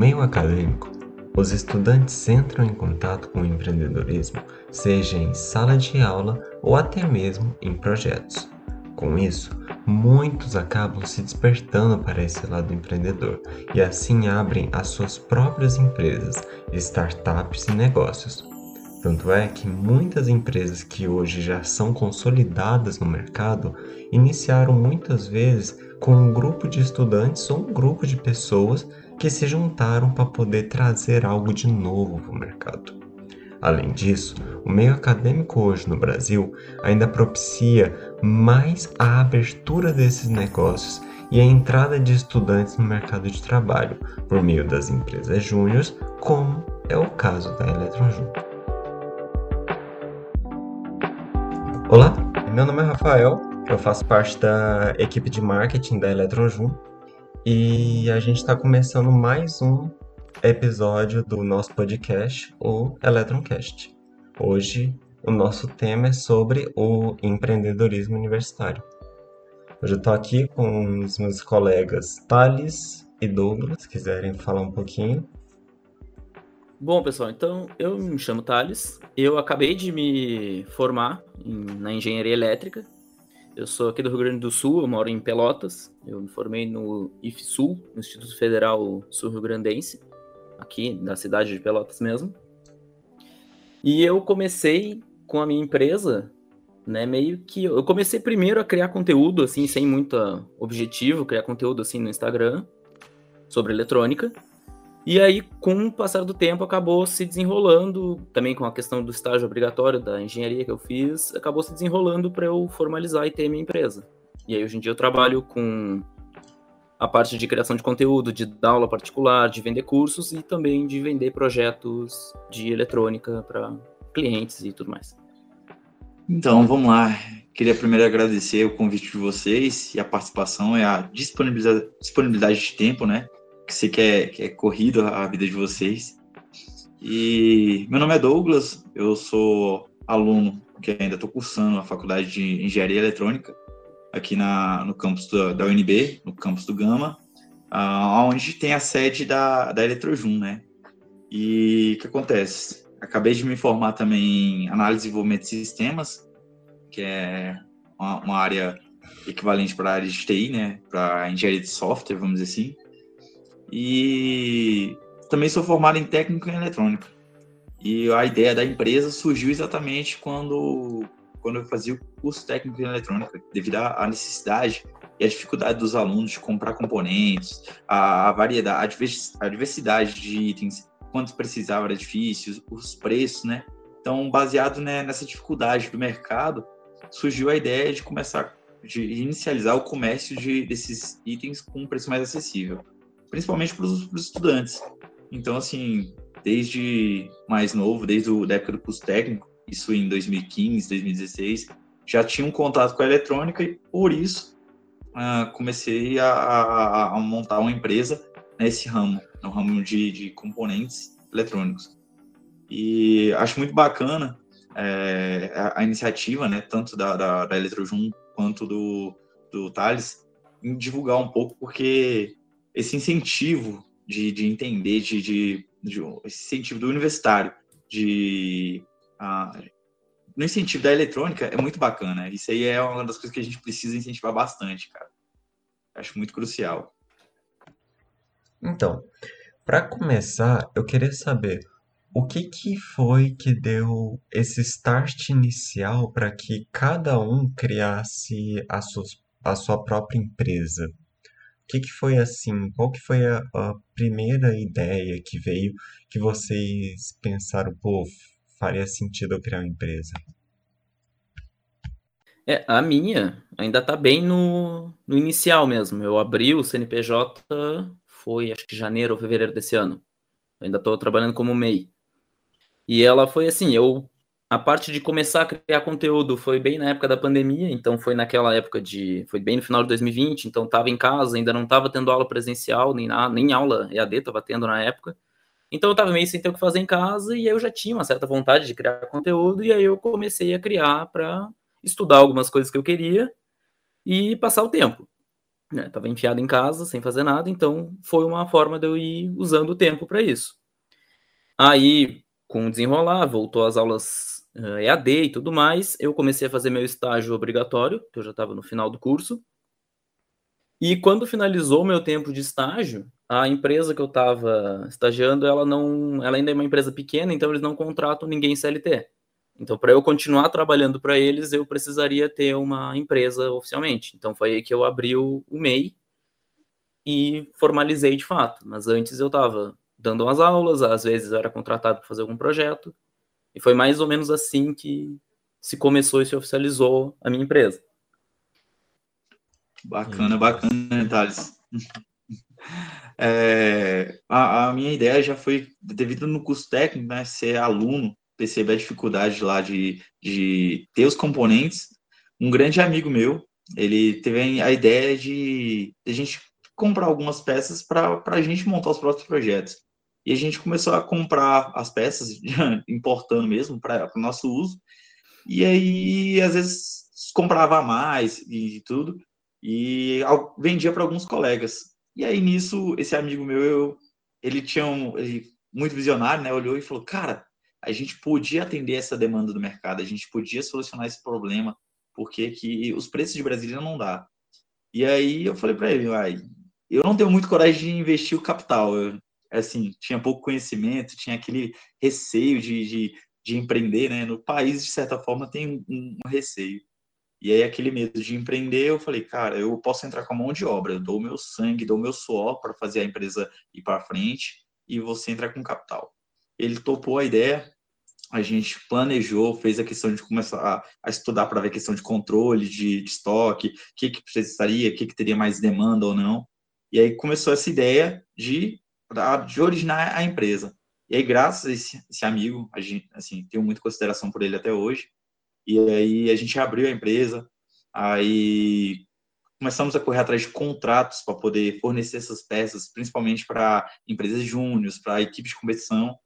meio acadêmico, os estudantes entram em contato com o empreendedorismo, seja em sala de aula ou até mesmo em projetos. Com isso, muitos acabam se despertando para esse lado empreendedor e assim abrem as suas próprias empresas, startups e negócios. Tanto é que muitas empresas que hoje já são consolidadas no mercado iniciaram muitas vezes com um grupo de estudantes ou um grupo de pessoas que se juntaram para poder trazer algo de novo para o mercado. Além disso, o meio acadêmico hoje no Brasil ainda propicia mais a abertura desses negócios e a entrada de estudantes no mercado de trabalho por meio das empresas júniores, como é o caso da Eletron Olá, meu nome é Rafael, eu faço parte da equipe de marketing da Eletron e a gente está começando mais um episódio do nosso podcast, o Eletroncast. Hoje o nosso tema é sobre o empreendedorismo universitário. Hoje eu estou aqui com os meus colegas Thales e Douglas, se quiserem falar um pouquinho. Bom, pessoal, então eu me chamo Thales, eu acabei de me formar em, na engenharia elétrica. Eu sou aqui do Rio Grande do Sul, eu moro em Pelotas. Eu me formei no IFSUL, no Instituto Federal Sul-Rio Grandense, aqui da cidade de Pelotas mesmo. E eu comecei com a minha empresa, né, meio que eu comecei primeiro a criar conteúdo assim, sem muito objetivo, criar conteúdo assim no Instagram sobre eletrônica. E aí, com o passar do tempo, acabou se desenrolando, também com a questão do estágio obrigatório da engenharia que eu fiz, acabou se desenrolando para eu formalizar e ter minha empresa. E aí, hoje em dia, eu trabalho com a parte de criação de conteúdo, de dar aula particular, de vender cursos e também de vender projetos de eletrônica para clientes e tudo mais. Então, vamos lá. Queria primeiro agradecer o convite de vocês e a participação e a disponibilidade, de tempo, né? Que sei que é, que é corrido a vida de vocês. E meu nome é Douglas, eu sou aluno que ainda estou cursando a faculdade de Engenharia Eletrônica aqui na, no campus da, da UNB, no campus do Gama, uh, onde tem a sede da, da Eletrojum, né? E o que acontece? Acabei de me formar também em análise e desenvolvimento de sistemas, que é uma, uma área equivalente para a área de TI, né? Para engenharia de software, vamos dizer assim. E também sou formado em técnico em eletrônica. E a ideia da empresa surgiu exatamente quando, quando eu fazia o curso técnico em eletrônica, devido à necessidade e à dificuldade dos alunos de comprar componentes, a, variedade, a diversidade de itens, quanto precisava era difícil, os preços, né? Então, baseado né, nessa dificuldade do mercado, surgiu a ideia de começar, de inicializar o comércio de, desses itens com um preço mais acessível principalmente para os estudantes. Então, assim, desde mais novo, desde a época do curso técnico, isso em 2015, 2016, já tinha um contato com a eletrônica e por isso uh, comecei a, a, a, montar uma empresa nesse ramo, no ramo de, de componentes eletrônicos. E acho muito bacana é, a, a, iniciativa, né, tanto da, da, da Eletrojum quanto do, do Thales, em divulgar um pouco, porque esse incentivo de, de entender, de, de, de, esse incentivo do universitário, de uh, no incentivo da eletrônica é muito bacana. Isso aí é uma das coisas que a gente precisa incentivar bastante, cara. Acho muito crucial. Então, para começar, eu queria saber o que, que foi que deu esse start inicial para que cada um criasse a sua, a sua própria empresa? Que que foi assim? Qual que foi a, a primeira ideia que veio que vocês pensaram, pô, faria sentido eu criar uma empresa? É, a minha ainda tá bem no, no inicial mesmo. Eu abri o CNPJ, foi acho que janeiro ou fevereiro desse ano. Eu ainda estou trabalhando como MEI. E ela foi assim, eu a parte de começar a criar conteúdo foi bem na época da pandemia, então foi naquela época de. Foi bem no final de 2020, então estava em casa, ainda não estava tendo aula presencial, nem, na, nem aula EAD estava tendo na época. Então eu estava meio sem ter o que fazer em casa e aí eu já tinha uma certa vontade de criar conteúdo, e aí eu comecei a criar para estudar algumas coisas que eu queria e passar o tempo. Estava né, enfiado em casa, sem fazer nada, então foi uma forma de eu ir usando o tempo para isso. Aí, com o desenrolar, voltou às aulas uh, eh, EAD e tudo mais, eu comecei a fazer meu estágio obrigatório, que eu já estava no final do curso. E quando finalizou meu tempo de estágio, a empresa que eu estava estagiando, ela não, ela ainda é uma empresa pequena, então eles não contratam ninguém CLT. Então, para eu continuar trabalhando para eles, eu precisaria ter uma empresa oficialmente. Então, foi aí que eu abri o, o MEI e formalizei de fato. Mas antes eu estava dando umas aulas, às vezes eu era contratado para fazer algum projeto. E foi mais ou menos assim que se começou e se oficializou a minha empresa. Bacana, bacana, Thales. É, a, a, minha ideia já foi, devido no curso técnico, né, ser aluno perceber a dificuldade lá de, de ter os componentes. Um grande amigo meu, ele teve a ideia de, de a gente comprar algumas peças para a gente montar os próprios projetos. E a gente começou a comprar as peças, importando mesmo, para o nosso uso. E aí, às vezes, comprava mais e tudo, e vendia para alguns colegas. E aí, nisso, esse amigo meu, eu, ele tinha um, ele, muito visionário, né? Olhou e falou: Cara, a gente podia atender essa demanda do mercado, a gente podia solucionar esse problema, porque que os preços de Brasília não dá. E aí eu falei para ele, eu não tenho muito coragem de investir o capital, eu, assim, tinha pouco conhecimento, tinha aquele receio de, de, de empreender, né? No país, de certa forma, tem um, um receio. E aí, aquele medo de empreender, eu falei, cara, eu posso entrar com a mão de obra, eu dou meu sangue, dou meu suor para fazer a empresa ir para frente e você entrar com capital ele topou a ideia, a gente planejou, fez a questão de começar a, a estudar para ver a questão de controle de, de estoque, o que, que precisaria, o que, que teria mais demanda ou não. E aí começou essa ideia de, de originar a empresa. E aí, graças a esse, esse amigo, a gente, assim, tenho muita consideração por ele até hoje. E aí a gente abriu a empresa, aí começamos a correr atrás de contratos para poder fornecer essas peças, principalmente para empresas júniores, para equipes de competição.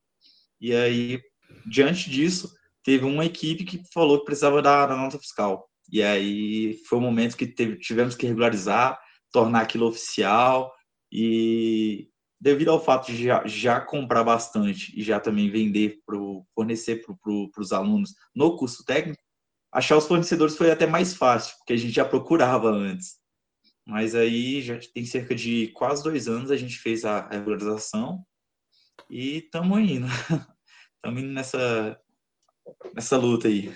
E aí, diante disso, teve uma equipe que falou que precisava da, da nota fiscal. E aí foi o um momento que teve, tivemos que regularizar, tornar aquilo oficial. E devido ao fato de já, já comprar bastante e já também vender, pro, fornecer para pro, os alunos no curso técnico, achar os fornecedores foi até mais fácil, porque a gente já procurava antes. Mas aí já tem cerca de quase dois anos a gente fez a regularização e estamos indo. Estamos indo nessa, nessa luta aí.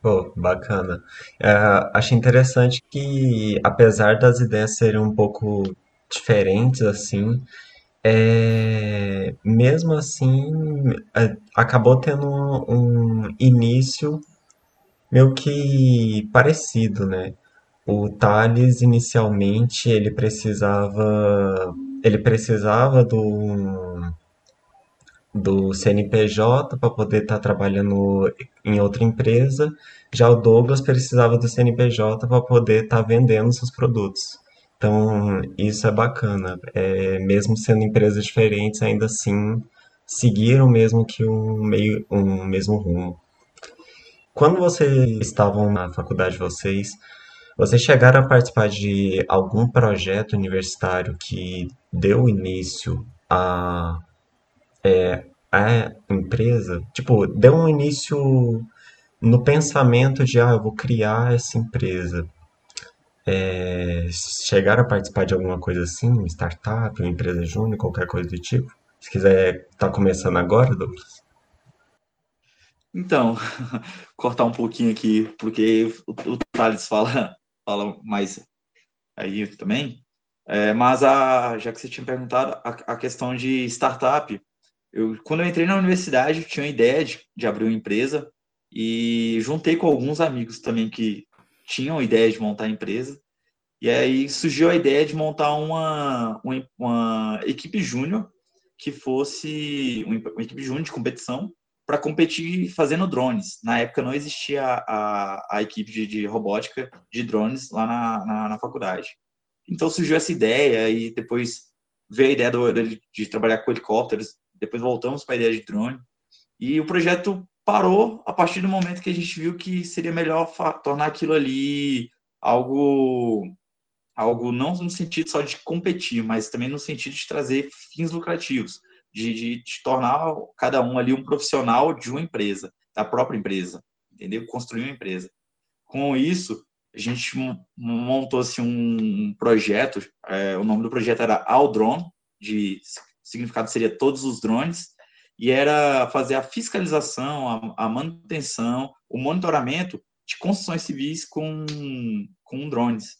Pô, bacana. É, acho interessante que, apesar das ideias serem um pouco diferentes, assim, é, mesmo assim, é, acabou tendo um, um início meio que parecido, né? O Thales, inicialmente, ele precisava ele precisava do, do CNPJ para poder estar tá trabalhando em outra empresa, já o Douglas precisava do CNPJ para poder estar tá vendendo seus produtos. Então, isso é bacana. É, mesmo sendo empresas diferentes, ainda assim seguiram mesmo que um, meio, um mesmo rumo. Quando vocês estavam na faculdade de vocês, vocês chegaram a participar de algum projeto universitário que deu início a, é, a empresa? Tipo, deu um início no pensamento de, ah, eu vou criar essa empresa. É, chegaram a participar de alguma coisa assim, startup, uma empresa júnior, qualquer coisa do tipo? Se quiser, tá começando agora, Douglas? Então, cortar um pouquinho aqui, porque o, o Thales fala fala mais aí também. É, mas a, já que você tinha perguntado, a, a, questão de startup, eu, quando eu entrei na universidade, eu tinha a ideia de, de abrir uma empresa e juntei com alguns amigos também que tinham a ideia de montar a empresa. E aí surgiu a ideia de montar uma, uma, uma equipe júnior que fosse uma, equipe júnior de competição para competir fazendo drones. Na época não existia a, a equipe de, de robótica de drones lá na, na, na, faculdade. Então surgiu essa ideia e depois veio a ideia do, de, de trabalhar com helicópteros, depois voltamos para a ideia de drone. E o projeto parou a partir do momento que a gente viu que seria melhor tornar aquilo ali algo algo não no sentido só de competir, mas também no sentido de trazer fins lucrativos, de, de, de tornar cada um ali um profissional de uma empresa, da própria empresa, entendeu? Construir uma empresa. Com isso, a gente montou assim, um projeto, é, o nome do projeto era All Drone, de significado seria todos os drones, e era fazer a fiscalização, a, a manutenção, o monitoramento de construções civis com, com drones.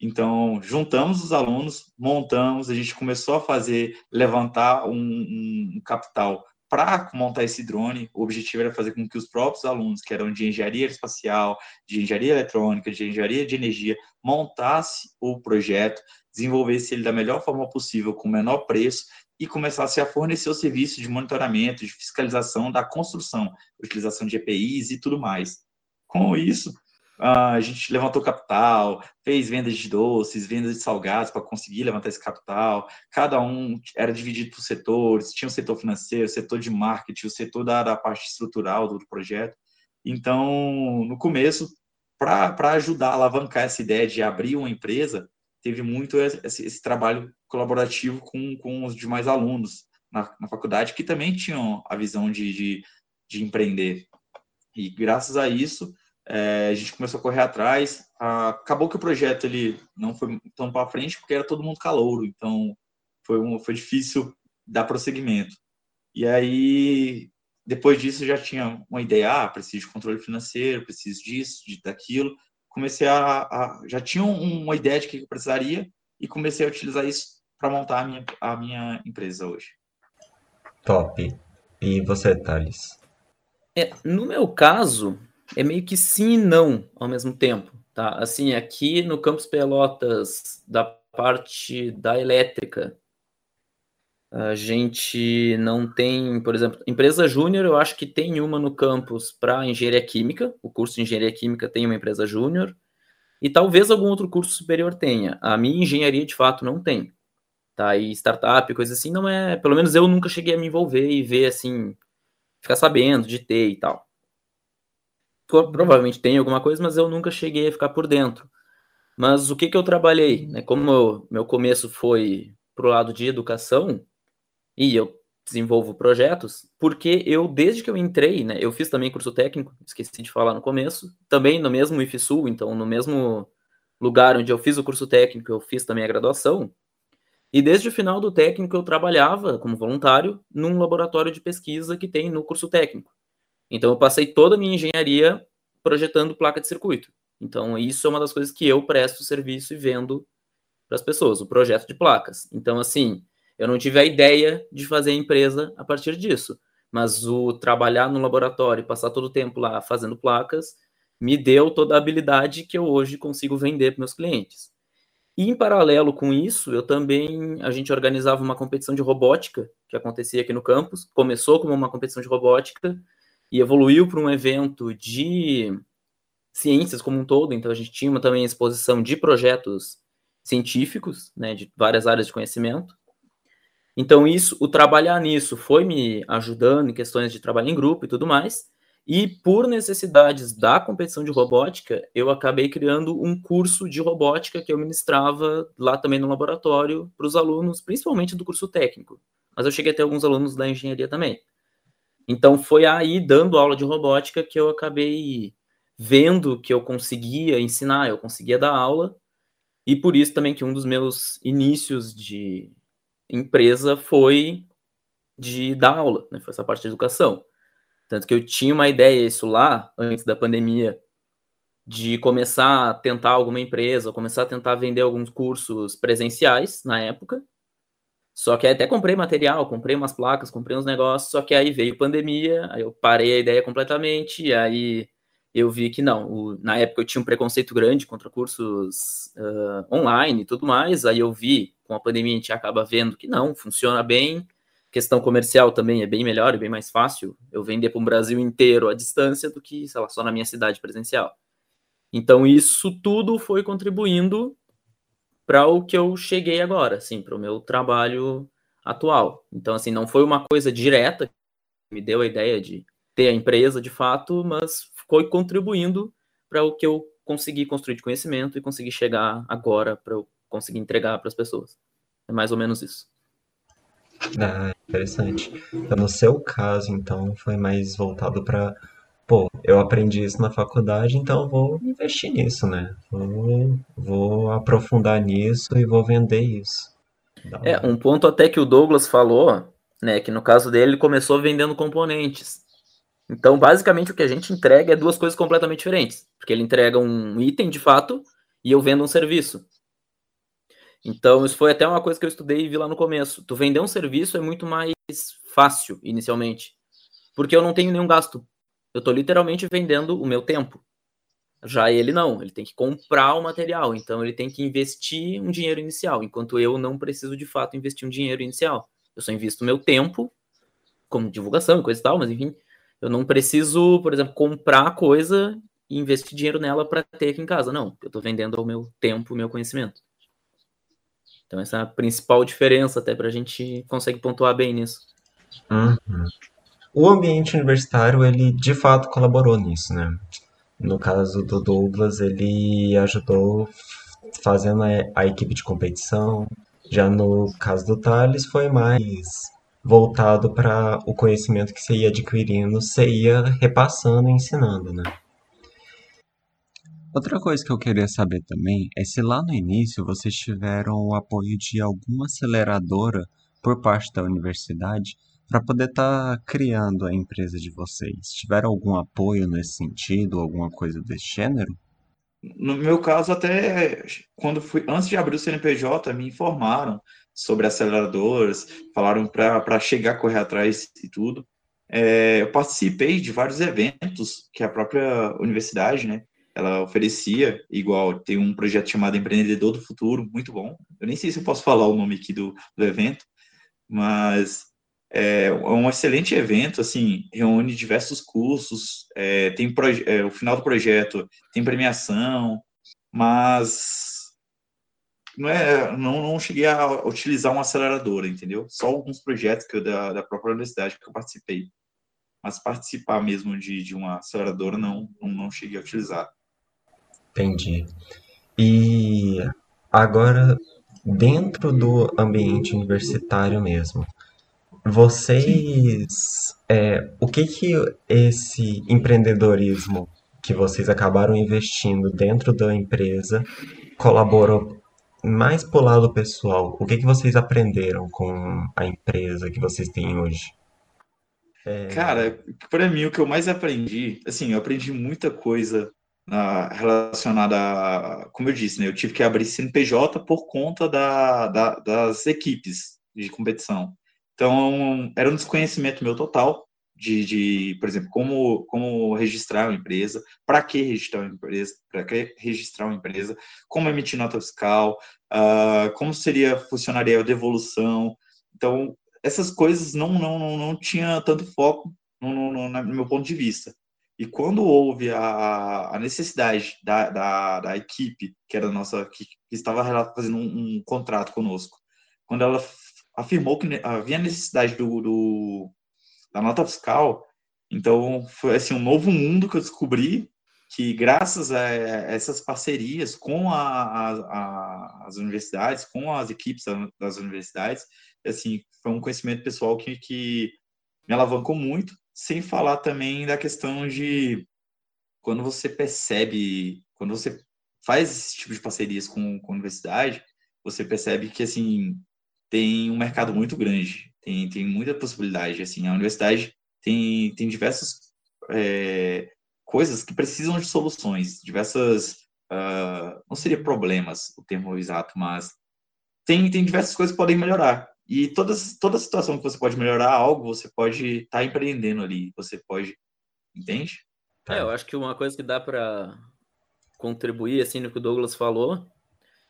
Então, juntamos os alunos, montamos, a gente começou a fazer, levantar um, um capital para montar esse drone. O objetivo era fazer com que os próprios alunos, que eram de engenharia espacial, de engenharia eletrônica, de engenharia de energia, montasse o projeto, desenvolvesse ele da melhor forma possível, com o menor preço, e começasse a fornecer o serviço de monitoramento, de fiscalização da construção, utilização de EPIs e tudo mais. Com isso, a gente levantou capital, fez vendas de doces, vendas de salgados para conseguir levantar esse capital. Cada um era dividido por setores, tinha o setor financeiro, o setor de marketing, o setor da, da parte estrutural do projeto. Então, no começo, para ajudar a alavancar essa ideia de abrir uma empresa, teve muito esse, esse trabalho colaborativo com, com os demais alunos na, na faculdade, que também tinham a visão de, de, de empreender. E graças a isso, é, a gente começou a correr atrás. acabou que o projeto ele não foi tão para frente porque era todo mundo calouro, então foi, um, foi difícil dar prosseguimento. E aí, depois disso, já tinha uma ideia: ah, preciso de controle financeiro, preciso disso, de, daquilo. Comecei a, a já tinha uma ideia de que eu precisaria e comecei a utilizar isso para montar a minha, a minha empresa hoje. Top. E você, Thales? É, no meu caso, é meio que sim e não ao mesmo tempo, tá? Assim, aqui no campus Pelotas, da parte da elétrica, a gente não tem, por exemplo, empresa júnior, eu acho que tem uma no campus para engenharia química, o curso de engenharia química tem uma empresa júnior, e talvez algum outro curso superior tenha. A minha engenharia, de fato, não tem. Tá? E startup, coisa assim, não é. Pelo menos eu nunca cheguei a me envolver e ver assim, ficar sabendo de ter e tal provavelmente tem alguma coisa, mas eu nunca cheguei a ficar por dentro. Mas o que, que eu trabalhei? Né? Como eu, meu começo foi para o lado de educação, e eu desenvolvo projetos, porque eu, desde que eu entrei, né, eu fiz também curso técnico, esqueci de falar no começo, também no mesmo IFSU, então no mesmo lugar onde eu fiz o curso técnico, eu fiz também a graduação, e desde o final do técnico eu trabalhava como voluntário num laboratório de pesquisa que tem no curso técnico. Então eu passei toda a minha engenharia projetando placa de circuito. Então isso é uma das coisas que eu presto serviço e vendo para as pessoas, o projeto de placas. Então assim, eu não tive a ideia de fazer empresa a partir disso, mas o trabalhar no laboratório passar todo o tempo lá fazendo placas me deu toda a habilidade que eu hoje consigo vender para meus clientes. E em paralelo com isso, eu também a gente organizava uma competição de robótica que acontecia aqui no campus. Começou como uma competição de robótica e evoluiu para um evento de ciências como um todo. Então, a gente tinha também exposição de projetos científicos, né, de várias áreas de conhecimento. Então, isso, o trabalhar nisso foi me ajudando em questões de trabalho em grupo e tudo mais. E por necessidades da competição de robótica, eu acabei criando um curso de robótica que eu ministrava lá também no laboratório para os alunos, principalmente do curso técnico. Mas eu cheguei a ter alguns alunos da engenharia também. Então foi aí, dando aula de robótica, que eu acabei vendo que eu conseguia ensinar, eu conseguia dar aula, e por isso também que um dos meus inícios de empresa foi de dar aula, né? Foi essa parte de educação. Tanto que eu tinha uma ideia, isso lá, antes da pandemia, de começar a tentar alguma empresa, começar a tentar vender alguns cursos presenciais na época, só que até comprei material, comprei umas placas, comprei uns negócios, só que aí veio pandemia, aí eu parei a ideia completamente, aí eu vi que não. O, na época eu tinha um preconceito grande contra cursos uh, online e tudo mais, aí eu vi, com a pandemia a gente acaba vendo que não, funciona bem, questão comercial também é bem melhor e bem mais fácil eu vender para o Brasil inteiro à distância do que, sei lá, só na minha cidade presencial. Então isso tudo foi contribuindo para o que eu cheguei agora, assim, para o meu trabalho atual. Então, assim, não foi uma coisa direta que me deu a ideia de ter a empresa de fato, mas foi contribuindo para o que eu consegui construir de conhecimento e consegui chegar agora para conseguir entregar para as pessoas. É mais ou menos isso. Ah, interessante. Então, no seu caso, então, foi mais voltado para, pô, eu aprendi isso na faculdade, então eu vou investir nisso, né? Vou, vou aprofundar nisso e vou vender isso. É, um ponto até que o Douglas falou, né, que no caso dele ele começou vendendo componentes. Então, basicamente, o que a gente entrega é duas coisas completamente diferentes. Porque ele entrega um item de fato e eu vendo um serviço. Então, isso foi até uma coisa que eu estudei e vi lá no começo. Tu vender um serviço é muito mais fácil, inicialmente. Porque eu não tenho nenhum gasto. Eu estou literalmente vendendo o meu tempo. Já ele não, ele tem que comprar o material, então ele tem que investir um dinheiro inicial, enquanto eu não preciso de fato investir um dinheiro inicial. Eu só invisto meu tempo, como divulgação e coisa e tal, mas enfim, eu não preciso, por exemplo, comprar coisa e investir dinheiro nela para ter aqui em casa. Não, eu estou vendendo o meu tempo, o meu conhecimento. Então, essa é a principal diferença, até para a gente conseguir pontuar bem nisso. Uhum. O ambiente universitário, ele de fato colaborou nisso, né? No caso do Douglas, ele ajudou fazendo a, a equipe de competição. Já no caso do Thales, foi mais voltado para o conhecimento que você ia adquirindo, você ia repassando e ensinando, né? Outra coisa que eu queria saber também é se lá no início vocês tiveram o apoio de alguma aceleradora por parte da universidade para poder estar tá criando a empresa de vocês. Tiveram algum apoio nesse sentido, alguma coisa desse gênero? No meu caso, até quando fui antes de abrir o CNPJ, me informaram sobre aceleradoras, falaram para chegar, correr atrás e tudo. É, eu participei de vários eventos que a própria universidade, né, ela oferecia, igual tem um projeto chamado Empreendedor do Futuro, muito bom. Eu nem sei se eu posso falar o nome aqui do, do evento, mas é, é um excelente evento, assim, reúne diversos cursos, é, tem é, o final do projeto tem premiação, mas não é, não, não cheguei a utilizar uma aceleradora, entendeu? Só alguns projetos que eu, da, da própria universidade que eu participei, mas participar mesmo de, de uma aceleradora não, não, não cheguei a utilizar. Entendi. E agora, dentro do ambiente universitário mesmo, vocês, é, o que que esse empreendedorismo que vocês acabaram investindo dentro da empresa colaborou mais pro lado pessoal? O que que vocês aprenderam com a empresa que vocês têm hoje? É... Cara, para mim o que eu mais aprendi, assim, eu aprendi muita coisa na, relacionada a, como eu disse, né, eu tive que abrir CNPJ por conta da, da, das equipes de competição. Então, era um desconhecimento meu total de, de por exemplo, como, como registrar uma empresa, para que registrar uma empresa, para que registrar uma empresa, como emitir nota fiscal, uh, como seria, funcionaria a devolução. Então, essas coisas não, não, não, não tinha tanto foco no, no, no, no meu ponto de vista. E quando houve a, a necessidade da, da, da, equipe, que era nossa, que, que estava fazendo um, um, contrato conosco, quando ela afirmou que havia necessidade do, do, da nota fiscal, então foi assim um novo mundo que eu descobri que graças a essas parcerias com a, a, as universidades, com as equipes das universidades, assim foi um conhecimento pessoal que, que me alavancou muito sem falar também da questão de quando você percebe, quando você faz esse tipo de parcerias com, com a universidade, você percebe que, assim, tem um mercado muito grande, tem, tem muita possibilidade, assim, a universidade tem, tem diversas é, coisas que precisam de soluções, diversas, uh, não seria problemas o termo exato, mas tem, tem diversas coisas que podem melhorar. E toda, toda situação que você pode melhorar algo, você pode estar tá empreendendo ali. Você pode. Entende? É, eu acho que uma coisa que dá para contribuir, assim, no que o Douglas falou,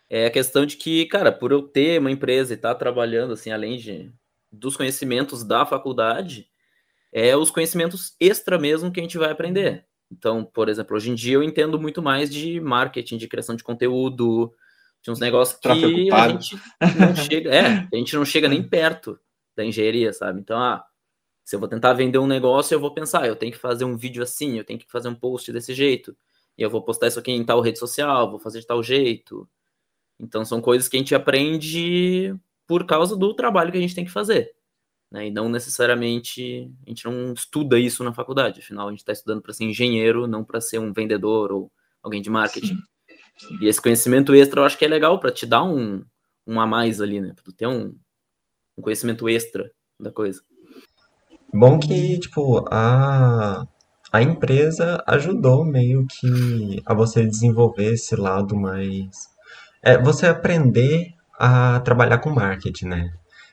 é a questão de que, cara, por eu ter uma empresa e estar tá trabalhando, assim, além de, dos conhecimentos da faculdade, é os conhecimentos extra mesmo que a gente vai aprender. Então, por exemplo, hoje em dia eu entendo muito mais de marketing, de criação de conteúdo, tinha uns negócios que a gente não chega, é, a gente não chega nem perto da engenharia, sabe? Então, ah, se eu vou tentar vender um negócio, eu vou pensar, eu tenho que fazer um vídeo assim, eu tenho que fazer um post desse jeito, e eu vou postar isso aqui em tal rede social, vou fazer de tal jeito. Então são coisas que a gente aprende por causa do trabalho que a gente tem que fazer. Né? E não necessariamente a gente não estuda isso na faculdade. Afinal, a gente está estudando para ser engenheiro, não para ser um vendedor ou alguém de marketing. Sim. E esse conhecimento extra eu acho que é legal para te dar um, um a mais ali, né? Para ter um, um conhecimento extra da coisa. Bom que, tipo, a, a empresa ajudou meio que a você desenvolver esse lado mais. É, você aprender a trabalhar com marketing, né?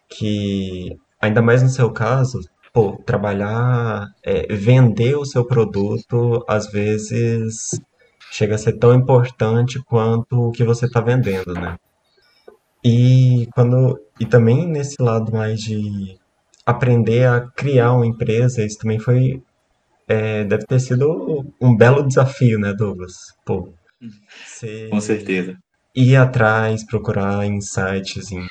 Que ainda mais no seu caso, pô, trabalhar, é, vender o seu produto, às vezes chega a ser tão importante quanto o que você está vendendo, né? E quando e também nesse lado mais de aprender a criar uma empresa, isso também foi é, deve ter sido um belo desafio, né, Douglas? Pô, Com certeza. Ir atrás, procurar em sites, em,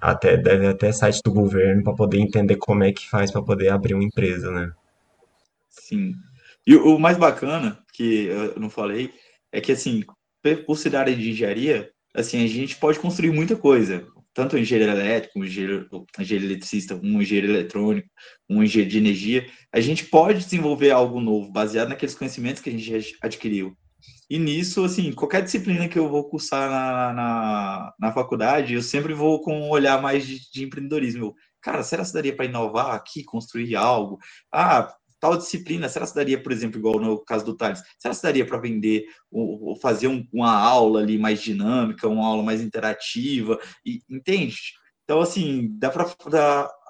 até, deve até site do governo, para poder entender como é que faz para poder abrir uma empresa, né? Sim. E o mais bacana, que eu não falei, é que, assim, por ser área de engenharia, assim, a gente pode construir muita coisa tanto engenheiro elétrico, um engenheiro, engenheiro eletricista, um engenheiro eletrônico, um engenheiro de energia, a gente pode desenvolver algo novo, baseado naqueles conhecimentos que a gente adquiriu. E nisso, assim, qualquer disciplina que eu vou cursar na, na, na faculdade, eu sempre vou com um olhar mais de, de empreendedorismo. Eu, cara, será que daria para inovar aqui, construir algo? Ah, tal disciplina, será que daria, por exemplo, igual no caso do Thales, será que daria para vender ou, fazer um, uma aula ali mais dinâmica, uma aula mais interativa, e, entende? Então, assim, dá para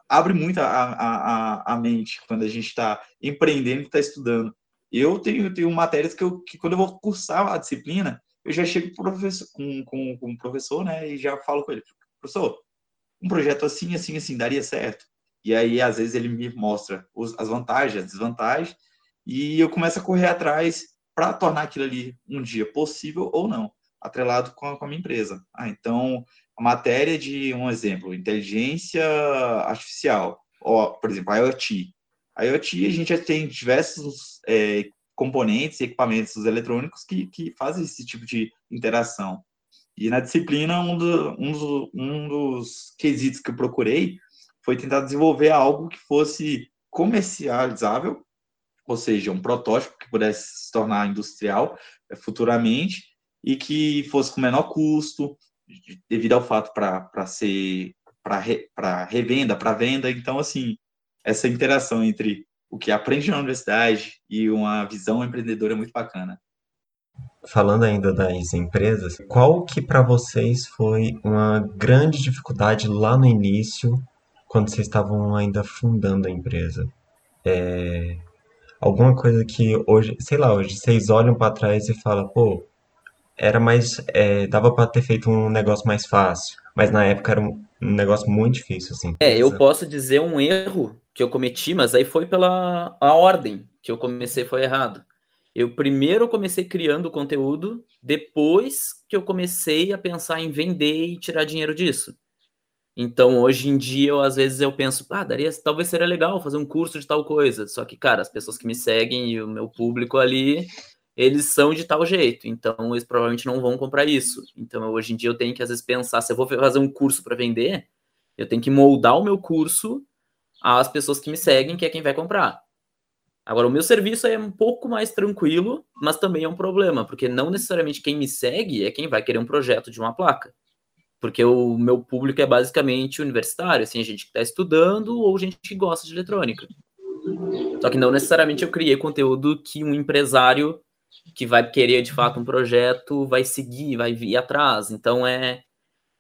abre muito a, a, a, mente quando a gente está empreendendo e está estudando. Eu tenho, tenho matérias que, eu, que quando eu vou cursar a disciplina, eu já chego professor, com, com, com o professor, né, e já falo com ele, professor, um projeto assim, assim, assim, daria certo? E aí, às vezes, ele me mostra os, as vantagens, as desvantagens, e eu começo a correr atrás para tornar aquilo ali um dia possível ou não, atrelado com a, com a minha empresa. Ah, então, a matéria de um exemplo, inteligência artificial, ou, por exemplo, IoT. A IoT, a gente já tem diversos é, componentes e equipamentos eletrônicos que, que fazem esse tipo de interação. E na disciplina, um, do, um, dos, um dos quesitos que eu procurei foi tentar desenvolver algo que fosse comercializável, ou seja, um protótipo que pudesse se tornar industrial eh, futuramente e que fosse com menor custo, devido ao fato para ser para re, revenda, para venda. Então, assim, essa interação entre o que aprende na universidade e uma visão empreendedora é muito bacana. Falando ainda das empresas, qual que para vocês foi uma grande dificuldade lá no início quando vocês estavam ainda fundando a empresa? É, alguma coisa que hoje, sei lá, hoje vocês olham para trás e falam, pô, era mais, é, dava para ter feito um negócio mais fácil, mas na época era um, um negócio muito difícil, assim. É, eu posso dizer um erro que eu cometi, mas aí foi pela a ordem que eu comecei foi errado. Eu primeiro comecei criando conteúdo, depois que eu comecei a pensar em vender e tirar dinheiro disso. Então, hoje em dia, eu, às vezes eu penso, ah, daria, talvez seria legal fazer um curso de tal coisa. Só que, cara, as pessoas que me seguem e o meu público ali, eles são de tal jeito. Então, eles provavelmente não vão comprar isso. Então, hoje em dia, eu tenho que, às vezes, pensar, se eu vou fazer um curso para vender, eu tenho que moldar o meu curso às pessoas que me seguem, que é quem vai comprar. Agora, o meu serviço é um pouco mais tranquilo, mas também é um problema, porque não necessariamente quem me segue é quem vai querer um projeto de uma placa porque o meu público é basicamente universitário, assim, gente que está estudando ou gente que gosta de eletrônica. Só que não necessariamente eu criei conteúdo que um empresário que vai querer de fato um projeto vai seguir, vai vir atrás. Então é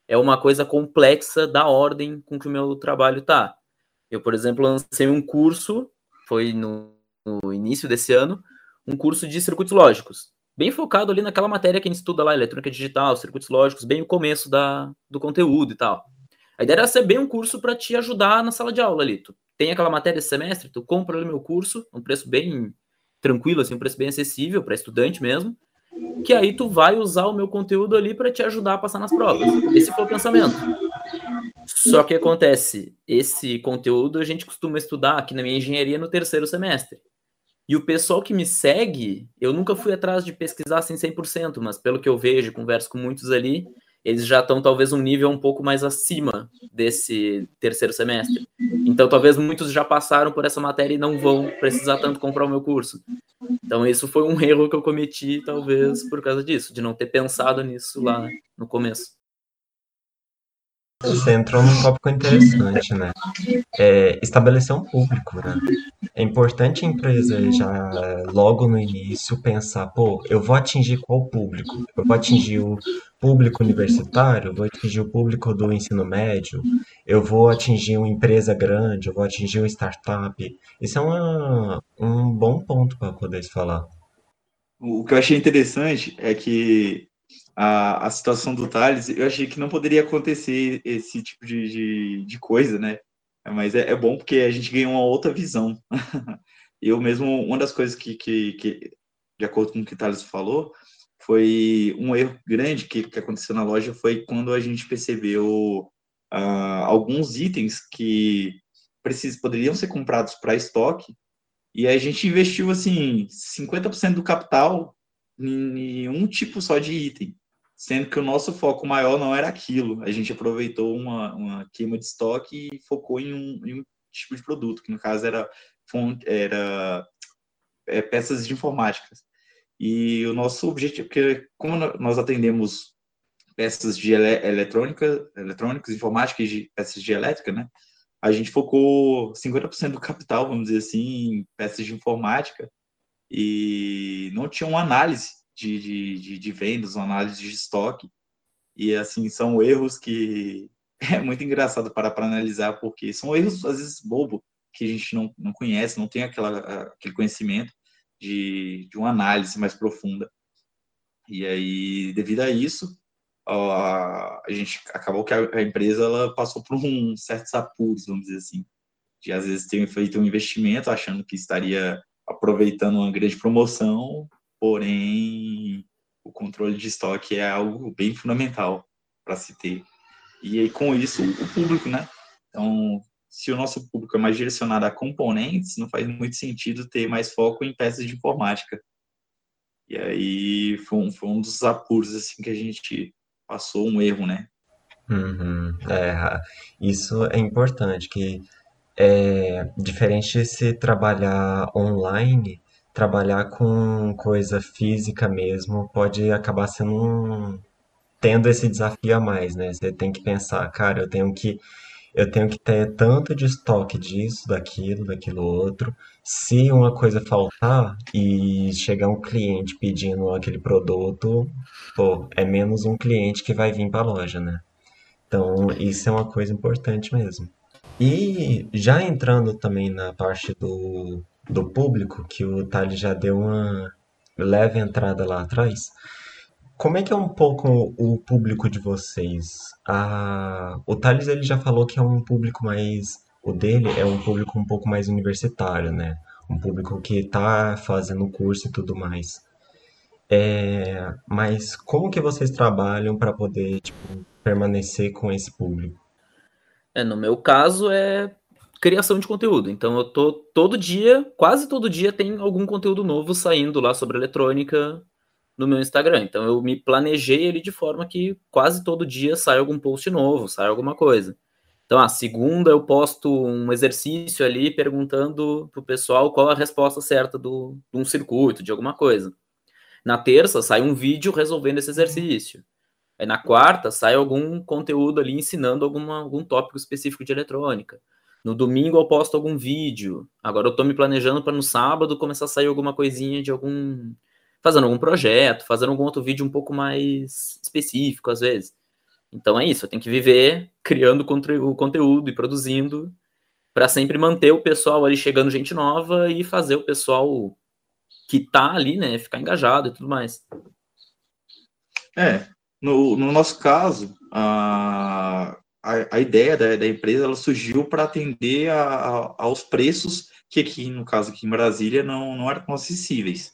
é uma coisa complexa da ordem com que o meu trabalho tá. Eu, por exemplo, lancei um curso, foi no, no início desse ano, um curso de circuitos lógicos bem focado ali naquela matéria que a gente estuda lá, eletrônica digital, circuitos lógicos, bem o começo da, do conteúdo e tal. A ideia era ser bem um curso para te ajudar na sala de aula ali. Tu tem aquela matéria esse semestre, tu compra o meu curso, um preço bem tranquilo, assim, um preço bem acessível para estudante mesmo, que aí tu vai usar o meu conteúdo ali para te ajudar a passar nas provas. Esse foi o pensamento. Só que acontece, esse conteúdo a gente costuma estudar aqui na minha engenharia no terceiro semestre. E o pessoal que me segue, eu nunca fui atrás de pesquisar assim 100%, mas pelo que eu vejo, converso com muitos ali, eles já estão talvez um nível um pouco mais acima desse terceiro semestre. Então, talvez muitos já passaram por essa matéria e não vão precisar tanto comprar o meu curso. Então, isso foi um erro que eu cometi, talvez por causa disso, de não ter pensado nisso lá no começo. Você entrou num tópico interessante, né? É, estabelecer um público, né? É importante a empresa já logo no início pensar, pô, eu vou atingir qual público? Eu vou atingir o público universitário, vou atingir o público do ensino médio, eu vou atingir uma empresa grande, eu vou atingir uma startup. Isso é uma, um bom ponto para poder falar. O que eu achei interessante é que a, a situação do Thales, eu achei que não poderia acontecer esse tipo de, de, de coisa, né? Mas é, é, bom porque a gente ganha uma outra visão. eu mesmo, uma das coisas que, que, que, de acordo com o que o Thales falou, foi um erro grande que, que aconteceu na loja foi quando a gente percebeu uh, alguns itens que precis, poderiam ser comprados para estoque e a gente investiu assim 50% do capital em um tipo só de item sendo que o nosso foco maior não era aquilo. A gente aproveitou uma, uma queima de estoque e focou em um, em um tipo de produto, que no caso era, era é, peças de informática. E o nosso objetivo, porque como nós atendemos peças de ele, eletrônica, eletrônicos, informática e de, peças de elétrica, né? A gente focou 50% do capital, vamos dizer assim, em peças de informática e não tinha uma análise de, de, de, vendas, uma análise de estoque. E, assim, são erros que é muito engraçado para, para analisar, porque são erros, às vezes, bobo, que a gente não, não conhece, não tem aquela, aquele conhecimento de, de uma análise mais profunda. E aí, devido a isso, a, a gente acabou que a, a, empresa ela passou por um certos apuros, vamos dizer assim, de às vezes ter feito um investimento achando que estaria aproveitando uma grande promoção porém o controle de estoque é algo bem fundamental para se ter. E aí, com isso, o público, né? Então, se o nosso público é mais direcionado a componentes, não faz muito sentido ter mais foco em peças de informática. E aí foi um, foi um dos apuros assim que a gente passou um erro, né? Uhum. É, isso é importante, que é diferente se trabalhar online, trabalhar com coisa física mesmo pode acabar sendo um, tendo esse desafio a mais, né? Você tem que pensar, cara, eu tenho que eu tenho que ter tanto de estoque disso, daquilo, daquilo outro. Se uma coisa faltar e chegar um cliente pedindo aquele produto, pô, é menos um cliente que vai vir para a loja, né? Então, isso é uma coisa importante mesmo. E já entrando também na parte do do público, que o Thales já deu uma leve entrada lá atrás. Como é que é um pouco o público de vocês? A... O Thales ele já falou que é um público mais. O dele é um público um pouco mais universitário, né? Um público que está fazendo curso e tudo mais. É... Mas como que vocês trabalham para poder tipo, permanecer com esse público? É, no meu caso é criação de conteúdo. Então eu tô todo dia, quase todo dia tem algum conteúdo novo saindo lá sobre eletrônica no meu Instagram. Então eu me planejei ele de forma que quase todo dia sai algum post novo, sai alguma coisa. Então, a segunda eu posto um exercício ali perguntando pro pessoal qual a resposta certa do, de um circuito, de alguma coisa. Na terça sai um vídeo resolvendo esse exercício. Aí na quarta sai algum conteúdo ali ensinando alguma, algum tópico específico de eletrônica. No domingo eu posto algum vídeo. Agora eu tô me planejando para no sábado começar a sair alguma coisinha de algum. fazendo algum projeto, fazendo algum outro vídeo um pouco mais específico, às vezes. Então é isso, eu tenho que viver criando o conteúdo e produzindo para sempre manter o pessoal ali chegando gente nova e fazer o pessoal que tá ali, né, ficar engajado e tudo mais. É, no, no nosso caso, a, a, ideia da, da, empresa ela surgiu para atender a, a, aos preços que aqui, no caso aqui em Brasília, não, não eram acessíveis.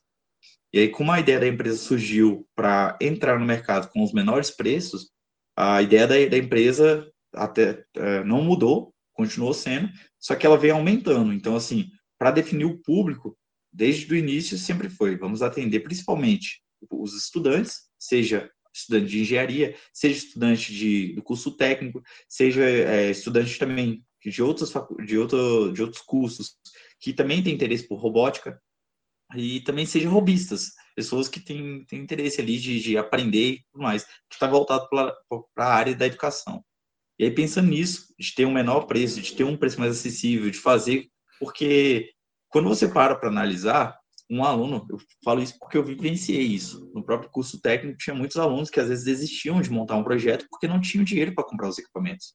E aí, como a ideia da empresa surgiu para entrar no mercado com os menores preços, a ideia da, da empresa até é, não mudou, continuou sendo, só que ela vem aumentando. Então, assim, para definir o público, desde o início sempre foi, vamos atender principalmente os estudantes, seja estudante de engenharia, seja estudante de, do curso técnico, seja é, estudante também de outros, de, outro, de outros cursos que também tem interesse por robótica, e também sejam robistas, pessoas que têm, têm interesse ali de, de aprender e tudo mais, que está voltado para a área da educação. E aí, pensando nisso, de ter um menor preço, de ter um preço mais acessível, de fazer, porque quando você para para analisar, um aluno, eu falo isso porque eu vivenciei isso. No próprio curso técnico, tinha muitos alunos que às vezes desistiam de montar um projeto porque não tinham dinheiro para comprar os equipamentos.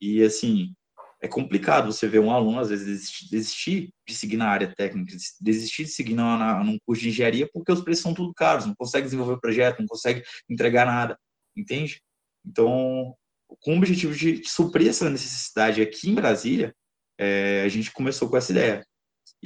E assim, é complicado você ver um aluno, às vezes, desistir de seguir na área técnica, desistir de seguir na, na, num curso de engenharia, porque os preços são tudo caros, não consegue desenvolver o projeto, não consegue entregar nada, entende? Então, com o objetivo de suprir essa necessidade aqui em Brasília, é, a gente começou com essa ideia.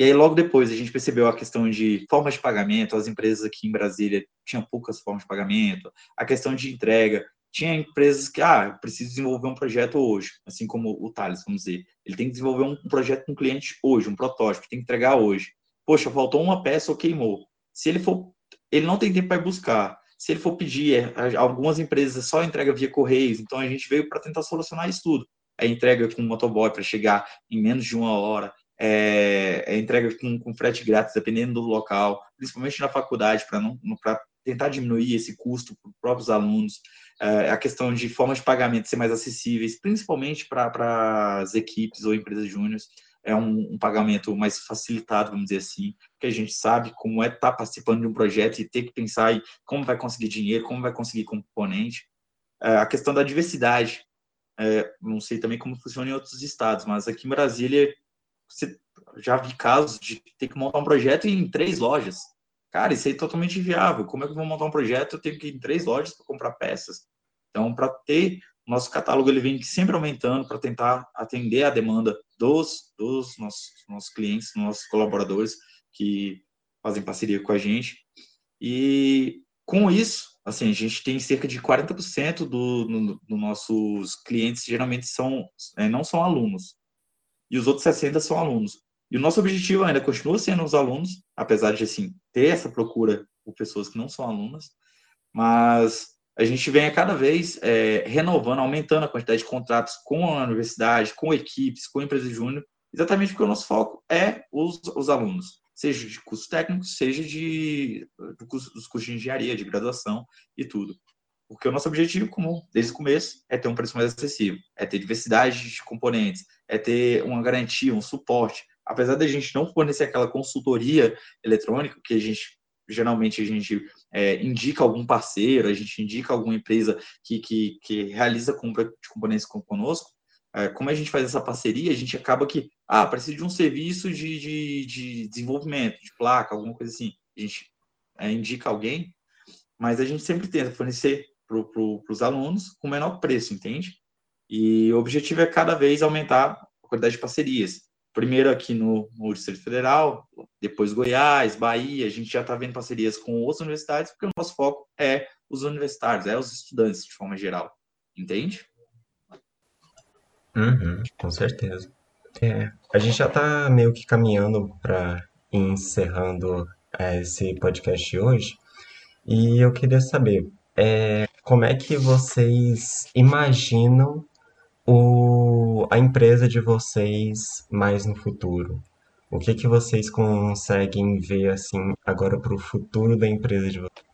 E aí, logo depois, a gente percebeu a questão de formas de pagamento, as empresas aqui em Brasília tinham poucas formas de pagamento, a questão de entrega, tinha empresas que, ah, preciso desenvolver um projeto hoje, assim como o Thales, vamos dizer. Ele tem que desenvolver um projeto com um cliente hoje, um protótipo, tem que entregar hoje. Poxa, faltou uma peça ou queimou. Se ele for, ele não tem tempo para buscar. Se ele for pedir, é, algumas empresas só entrega via correios, então a gente veio para tentar solucionar isso tudo. A entrega com motoboy para chegar em menos de uma hora, é, é entrega com, com, frete grátis, dependendo do local, principalmente na faculdade, para não, tentar diminuir esse custo para os próprios alunos, é, a questão de formas de pagamento ser mais acessíveis, principalmente para as equipes ou empresas júniores, é um, um, pagamento mais facilitado, vamos dizer assim, porque a gente sabe como é estar tá participando de um projeto e ter que pensar em como vai conseguir dinheiro, como vai conseguir componente. É, a questão da diversidade, é, não sei também como funciona em outros estados, mas aqui em Brasília, você já vi casos de ter que montar um projeto em três lojas. Cara, isso é totalmente inviável. Como é que eu vou montar um projeto? Eu tenho que ir em três lojas para comprar peças. Então, para ter nosso catálogo, ele vem sempre aumentando para tentar atender a demanda dos, dos nossos, nossos clientes, nossos colaboradores que fazem parceria com a gente. E com isso, assim, a gente tem cerca de 40% dos do, do nossos clientes geralmente são, é, não são alunos. E os outros 60% são alunos. E o nosso objetivo ainda continua sendo os alunos, apesar de assim ter essa procura por pessoas que não são alunas, mas a gente vem a cada vez é, renovando, aumentando a quantidade de contratos com a universidade, com equipes, com empresas júnior, exatamente porque o nosso foco é os, os alunos, seja de curso técnico, seja de do curso, dos cursos de engenharia, de graduação e tudo. Porque o nosso objetivo, como desde o começo, é ter um preço mais acessível, é ter diversidade de componentes, é ter uma garantia, um suporte, apesar da gente não fornecer aquela consultoria eletrônica, que a gente geralmente a gente é, indica algum parceiro, a gente indica alguma empresa que, que, que realiza compra de componentes conosco, é, como a gente faz essa parceria, a gente acaba que, ah, precisa de um serviço de, de, de desenvolvimento, de placa, alguma coisa assim. A gente é, indica alguém, mas a gente sempre tenta fornecer para pro, os alunos com menor preço, entende? E o objetivo é cada vez aumentar a quantidade de parcerias primeiro aqui no, no, Distrito Federal, depois Goiás, Bahia, a gente já está vendo parcerias com outras universidades, porque o nosso foco é os universitários, é os estudantes de forma geral. Entende? Uhum, com certeza. É, a gente já está meio que caminhando para encerrando é, esse podcast hoje, e eu queria saber é, como é que vocês imaginam o, a empresa de vocês mais no futuro? O que que vocês conseguem ver assim agora para o futuro da empresa de vocês?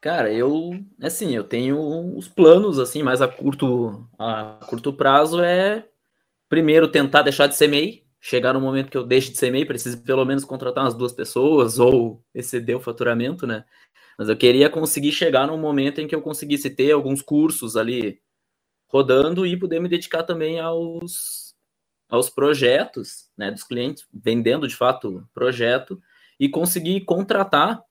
Cara, eu assim, eu tenho os planos assim, mais a curto a curto prazo é primeiro tentar deixar de ser MEI, chegar no momento que eu deixe de ser MEI, preciso pelo menos contratar umas duas pessoas ou exceder o faturamento, né? Mas eu queria conseguir chegar num momento em que eu conseguisse ter alguns cursos ali rodando e poder me dedicar também aos, aos projetos né, dos clientes, vendendo de fato projeto e conseguir contratar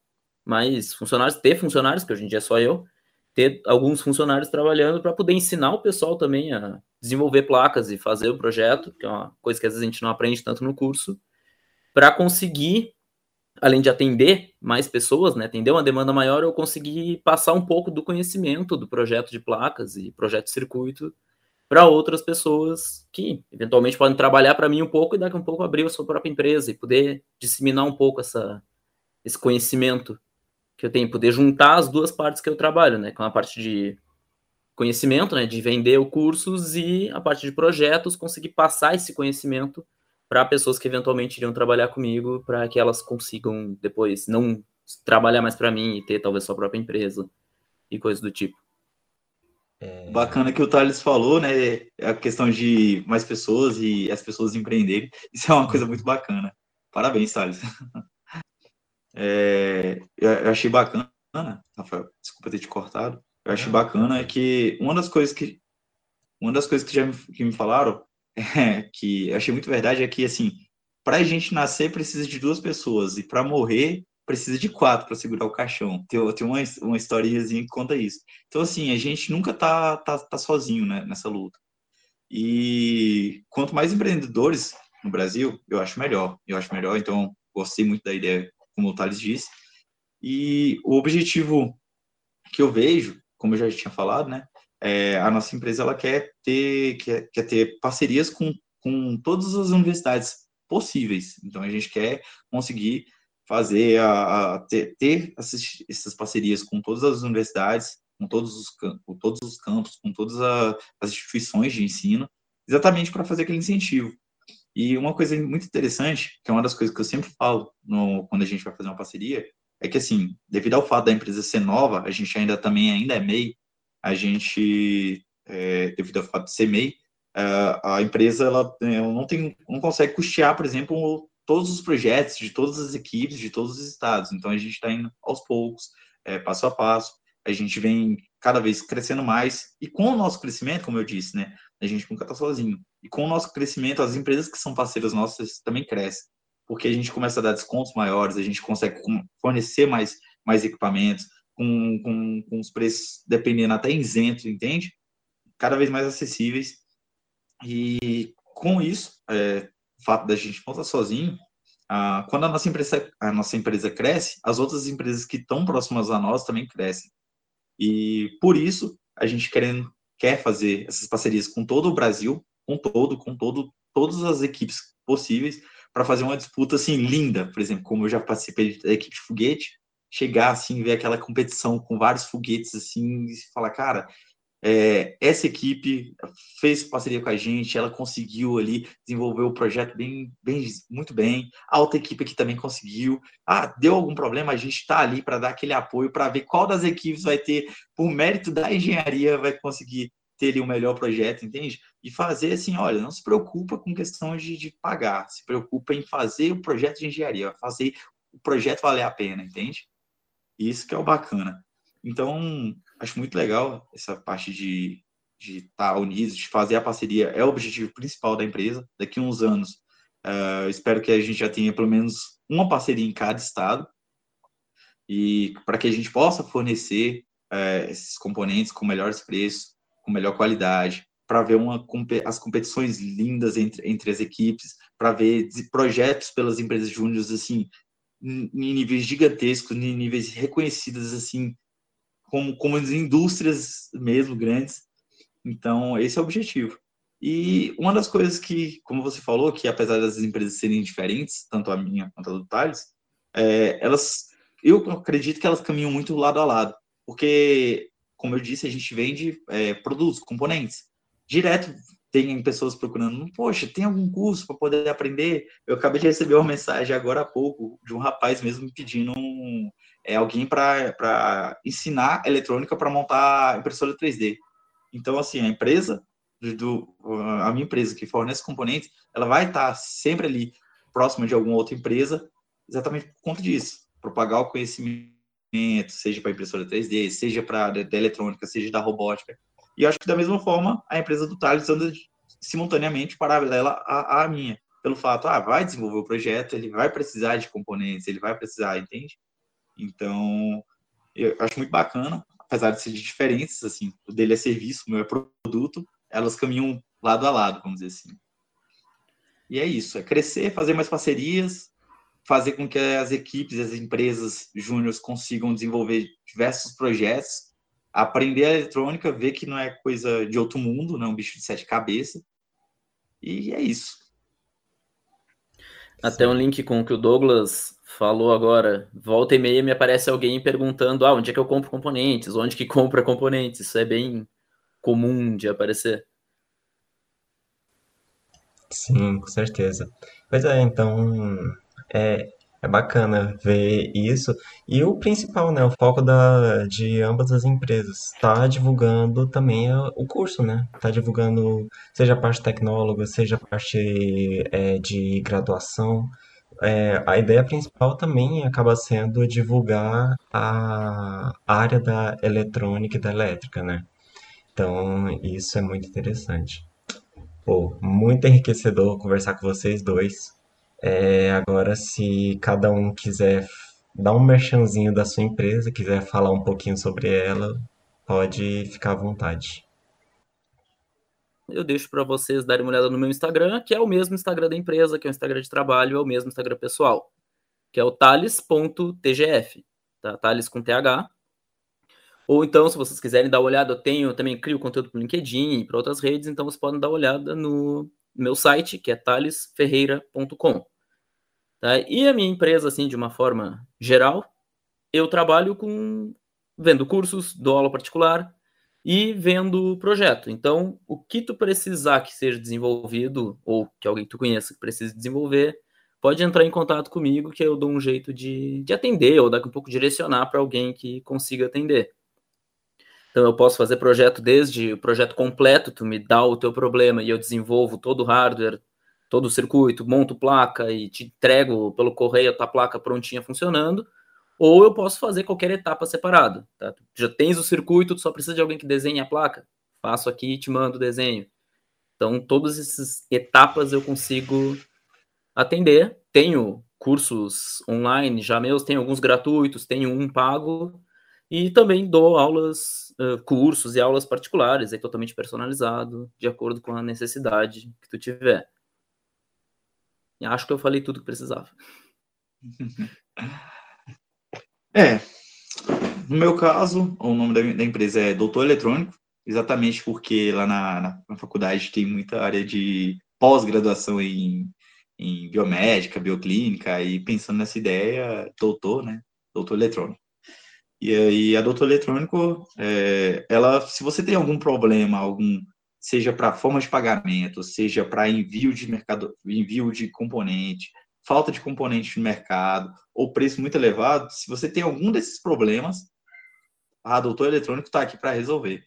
mais funcionários, ter funcionários, que hoje em dia é só eu, ter alguns funcionários trabalhando para poder ensinar o pessoal também a desenvolver placas e fazer o projeto, que é uma coisa que às vezes a gente não aprende tanto no curso, para conseguir além de atender mais pessoas, né, atender uma demanda maior, eu consegui passar um pouco do conhecimento do projeto de placas e projeto de circuito para outras pessoas que eventualmente podem trabalhar para mim um pouco e daqui a um pouco abrir a sua própria empresa e poder disseminar um pouco essa, esse conhecimento que eu tenho, poder juntar as duas partes que eu trabalho, né? Com a parte de conhecimento, né? De vender cursos e a parte de projetos, conseguir passar esse conhecimento para pessoas que eventualmente iriam trabalhar comigo, para que elas consigam depois não trabalhar mais para mim e ter talvez sua própria empresa e coisas do tipo. É... Bacana que o Thales falou, né? A questão de mais pessoas e as pessoas empreenderem. Isso é uma coisa muito bacana. Parabéns, Thales. É, eu achei bacana, Rafael, desculpa ter te cortado. Eu achei bacana que uma das coisas que uma das coisas que já me, que me falaram é, que eu achei muito verdade é que assim, para a gente nascer precisa de duas pessoas e para morrer precisa de quatro para segurar o caixão. Tem, tem uma, uma que conta isso. Então, assim, a gente nunca tá, tá, tá sozinho né, nessa luta. E quanto mais empreendedores no Brasil, eu acho melhor. Eu acho melhor, então gostei muito da ideia, como o Thales disse. E o objetivo que eu vejo, como eu já tinha falado, né, é, a nossa empresa ela quer ter, quer, quer ter parcerias com, com todas as universidades possíveis. Então, a gente quer conseguir fazer a, a ter, ter essas, essas, parcerias com todas as universidades, com todos os, com todos os campos, com todas a, as instituições de ensino, exatamente para fazer aquele incentivo. E uma coisa muito interessante, que é uma das coisas que eu sempre falo no, quando a gente vai fazer uma parceria, é que assim, devido ao fato da empresa ser nova, a gente ainda também ainda é MEI, a gente, é, devido ao fato de ser MEI, a, empresa ela, ela não tem, não consegue custear, por exemplo, todos os projetos de todas as equipes de todos os estados. Então a gente está indo aos poucos, é, passo a passo. A gente vem cada vez crescendo mais e com o nosso crescimento, como eu disse, né, a gente nunca está sozinho. E com o nosso crescimento, as empresas que são parceiras nossas também crescem, porque a gente começa a dar descontos maiores, a gente consegue fornecer mais mais equipamentos com, com, com os preços dependendo até isentos, entende? Cada vez mais acessíveis. E com isso, é, fato da gente não estar sozinho, ah, quando a nossa empresa a nossa empresa cresce, as outras empresas que estão próximas a nós também crescem. E por isso a gente querendo quer fazer essas parcerias com todo o Brasil, com todo, com todo, todas as equipes possíveis para fazer uma disputa assim linda, por exemplo, como eu já participei da equipe de foguete, chegar assim ver aquela competição com vários foguetes assim e falar, cara, é, essa equipe fez parceria com a gente, ela conseguiu ali desenvolver o projeto bem, bem, muito bem. A outra equipe aqui também conseguiu. Ah, deu algum problema, a gente está ali para dar aquele apoio, para ver qual das equipes vai ter, por mérito da engenharia, vai conseguir ter ali o um melhor projeto, entende? E fazer assim, olha, não se preocupa com questão de, de pagar, se preocupa em fazer o projeto de engenharia, fazer o projeto valer a pena, entende? Isso que é o bacana. Então, acho muito legal essa parte de de estar tá unidos, de fazer a parceria, é o objetivo principal da empresa. Daqui a uns anos, uh, espero que a gente já tenha pelo menos uma parceria em cada estado, e para que a gente possa fornecer uh, esses componentes com melhores preços, com melhor qualidade, para ver uma, as competições lindas entre, entre as equipes, para ver projetos pelas empresas júniores assim, em níveis gigantescos, em níveis reconhecidos assim, como, como as indústrias mesmo grandes. Então, esse é o objetivo. E uma das coisas que, como você falou, que apesar das empresas serem diferentes, tanto a minha quanto a do Thales, é, elas, eu acredito que elas caminham muito lado a lado, porque, como eu disse, a gente vende é, produtos, componentes. Direto tem pessoas procurando, poxa, tem algum curso para poder aprender? Eu acabei de receber uma mensagem agora há pouco de um rapaz mesmo me pedindo um, é alguém para ensinar eletrônica para montar impressora 3D. Então, assim, a empresa, do, a minha empresa que fornece componentes, ela vai estar sempre ali próxima de alguma outra empresa, exatamente por conta disso, propagar o conhecimento, seja para impressora 3D, seja para da eletrônica, seja da robótica. E acho que da mesma forma, a empresa do Thales anda simultaneamente paralela à, à minha, pelo fato, ah, vai desenvolver o projeto, ele vai precisar de componentes, ele vai precisar, entende? Então, eu acho muito bacana, apesar de serem diferentes, assim, o dele é serviço, o meu é produto, elas caminham lado a lado, vamos dizer assim. E é isso, é crescer, fazer mais parcerias, fazer com que as equipes, as empresas júniores consigam desenvolver diversos projetos, aprender a eletrônica, ver que não é coisa de outro mundo, não é um bicho de sete cabeças. E é isso. Até um link com o que o Douglas falou agora. Volta e meia me aparece alguém perguntando: ah, onde é que eu compro componentes? Onde que compra componentes? Isso é bem comum de aparecer. Sim, com certeza. Pois é, então é, é bacana ver isso. E o principal, né, o foco da, de ambas as empresas, está divulgando também o curso, né? Está divulgando, seja a parte tecnóloga, seja a parte é, de graduação. É, a ideia principal também acaba sendo divulgar a área da eletrônica e da elétrica, né? Então, isso é muito interessante. Pô, muito enriquecedor conversar com vocês dois. É, agora, se cada um quiser dar um merchanzinho da sua empresa, quiser falar um pouquinho sobre ela, pode ficar à vontade. Eu deixo para vocês darem uma olhada no meu Instagram, que é o mesmo Instagram da empresa, que é o Instagram de trabalho, é o mesmo Instagram pessoal, que é o thales.tgf, tá? Com TH. Ou então, se vocês quiserem dar uma olhada, eu tenho, eu também crio conteúdo para o LinkedIn e para outras redes, então vocês podem dar uma olhada no meu site, que é thalesferreira.com. Tá? E a minha empresa, assim, de uma forma geral, eu trabalho com vendo cursos, dou aula particular e vendo projeto. Então, o que tu precisar que seja desenvolvido ou que alguém que tu conheça que precise desenvolver, pode entrar em contato comigo que eu dou um jeito de, de atender ou daqui um pouco direcionar para alguém que consiga atender. Então eu posso fazer projeto desde o projeto completo, tu me dá o teu problema e eu desenvolvo todo o hardware, todo o circuito, monto placa e te entrego pelo correio a tua placa prontinha funcionando, ou eu posso fazer qualquer etapa separada. Tá? Já tens o circuito, tu só precisa de alguém que desenhe a placa. Faço aqui e te mando o desenho. Então, todas essas etapas eu consigo atender. Tenho cursos online já meus, tenho alguns gratuitos, tenho um pago. E também dou aulas, cursos e aulas particulares, é totalmente personalizado, de acordo com a necessidade que tu tiver. Acho que eu falei tudo que precisava. É. No meu caso, o nome da, da empresa é Doutor Eletrônico, exatamente porque lá na, na, na faculdade tem muita área de pós-graduação em, em biomédica, bioclínica, e pensando nessa ideia, doutor, né? Doutor Eletrônico. E aí a doutor eletrônico, é, ela, se você tem algum problema, algum seja para forma de pagamento, seja para envio de mercado, envio de componente, falta de componente no mercado ou preço muito elevado, se você tem algum desses problemas, a doutor eletrônico está aqui para resolver.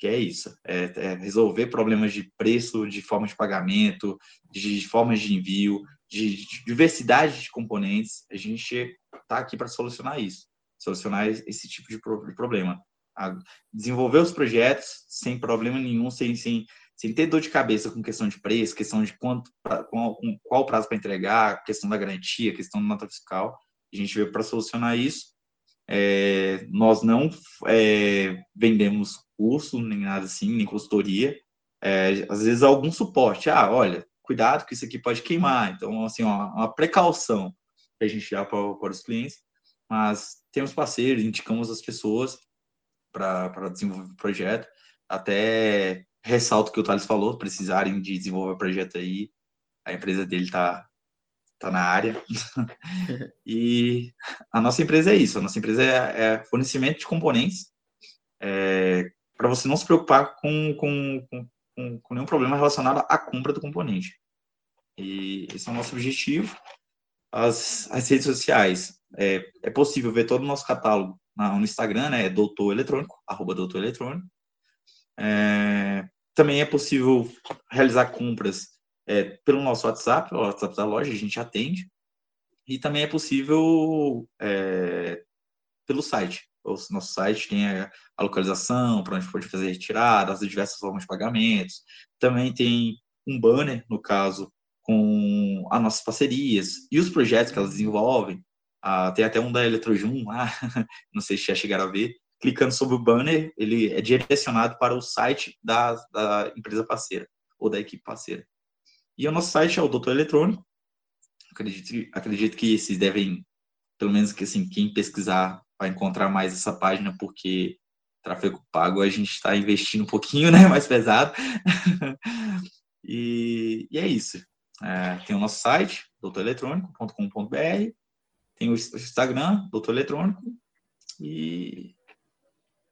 Que é isso, é, é, resolver problemas de preço, de forma de pagamento, de formas de envio, de, de diversidade de componentes. A gente está aqui para solucionar isso solucionar esse tipo de problema. Desenvolver os projetos sem problema nenhum, sem, sem, sem ter dor de cabeça com questão de preço, questão de quanto, qual, qual prazo para entregar, questão da garantia, questão da nota fiscal. A gente veio para solucionar isso. É, nós não é, vendemos curso, nem nada assim, nem consultoria. É, às vezes algum suporte. Ah, olha, cuidado que isso aqui pode queimar. Então, assim, ó, uma precaução que a gente dá para, os clientes mas temos parceiros, indicamos as pessoas para desenvolver o projeto. Até ressalto que o Thales falou, precisarem de desenvolver o projeto aí, a empresa dele está tá na área. e a nossa empresa é isso, a nossa empresa é, é fornecimento de componentes é, para você não se preocupar com, com, com, com nenhum problema relacionado à compra do componente. E esse é o nosso objetivo. As, as redes sociais, é, é possível ver todo o nosso catálogo no Instagram, né? É doutor eletrônico, arroba doutor eletrônico. É, também é possível realizar compras é, pelo nosso WhatsApp, o WhatsApp da loja, a gente atende. E também é possível é, pelo site. O nosso site tem a, a localização, para onde pode fazer retirada, as diversas formas de pagamentos. Também tem um banner, no caso, com as nossas parcerias e os projetos que elas desenvolvem. Ah, tem até um da Eletrojum lá, não sei se já chegaram a ver. Clicando sobre o banner, ele é direcionado para o site da, da empresa parceira ou da equipe parceira. E o nosso site é o Doutor Eletrônico. Acredito, acredito que esses devem, pelo menos que assim, quem pesquisar vai encontrar mais essa página, porque tráfego pago a gente está investindo um pouquinho, né, mais pesado. e, e, é isso. É, tem o nosso site, doutoreletrônico.com.br, tem o Instagram, Doutor Eletrônico, e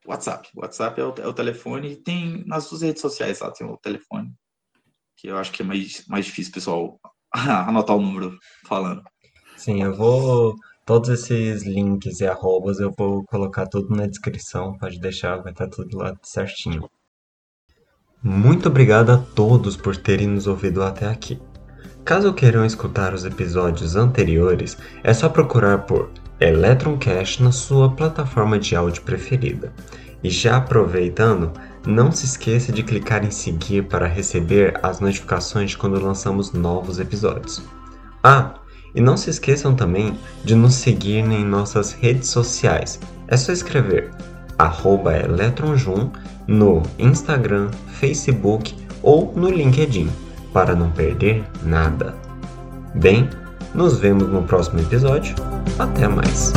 WhatsApp. WhatsApp é o, é o telefone, tem nas suas redes sociais lá, tem o telefone, que eu acho que é mais, mais difícil, pessoal, anotar o número falando. Sim, eu vou. Todos esses links e arrobas eu vou colocar tudo na descrição, pode deixar, vai estar tudo lá certinho. Muito obrigado a todos por terem nos ouvido até aqui. Caso queiram escutar os episódios anteriores, é só procurar por Electroncast na sua plataforma de áudio preferida. E já aproveitando, não se esqueça de clicar em seguir para receber as notificações quando lançamos novos episódios. Ah, e não se esqueçam também de nos seguir em nossas redes sociais. É só escrever eletronjum no Instagram, Facebook ou no LinkedIn para não perder nada. Bem, nos vemos no próximo episódio. Até mais!